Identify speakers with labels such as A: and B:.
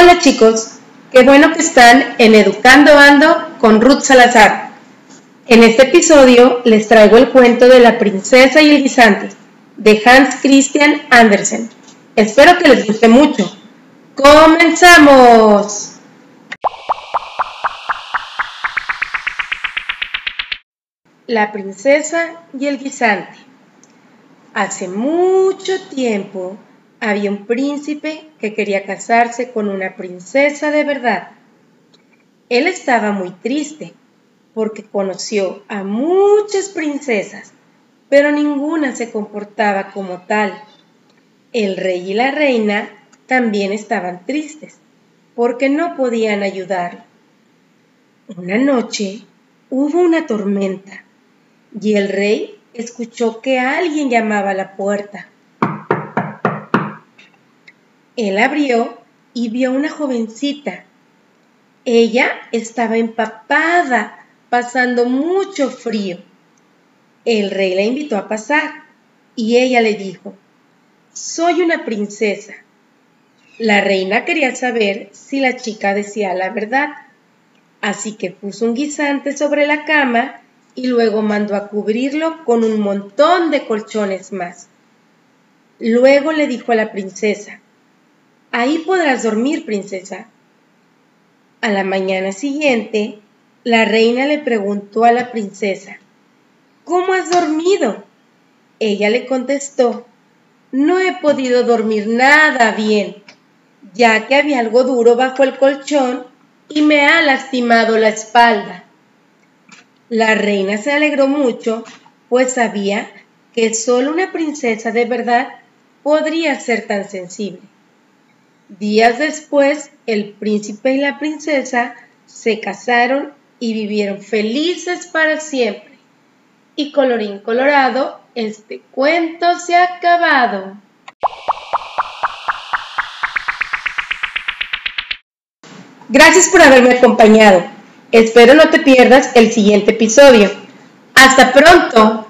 A: Hola chicos, qué bueno que están en Educando Ando con Ruth Salazar. En este episodio les traigo el cuento de la princesa y el guisante de Hans Christian Andersen. Espero que les guste mucho. ¡Comenzamos! La princesa y el guisante. Hace mucho tiempo había un príncipe que quería casarse con una princesa de verdad. Él estaba muy triste porque conoció a muchas princesas, pero ninguna se comportaba como tal. El rey y la reina también estaban tristes porque no podían ayudarlo. Una noche hubo una tormenta y el rey escuchó que alguien llamaba a la puerta. Él abrió y vio una jovencita. Ella estaba empapada, pasando mucho frío. El rey la invitó a pasar y ella le dijo, soy una princesa. La reina quería saber si la chica decía la verdad, así que puso un guisante sobre la cama y luego mandó a cubrirlo con un montón de colchones más. Luego le dijo a la princesa, Ahí podrás dormir, princesa. A la mañana siguiente, la reina le preguntó a la princesa, ¿Cómo has dormido? Ella le contestó, No he podido dormir nada bien, ya que había algo duro bajo el colchón y me ha lastimado la espalda. La reina se alegró mucho, pues sabía que solo una princesa de verdad podría ser tan sensible. Días después, el príncipe y la princesa se casaron y vivieron felices para siempre. Y colorín colorado, este cuento se ha acabado. Gracias por haberme acompañado. Espero no te pierdas el siguiente episodio. Hasta pronto.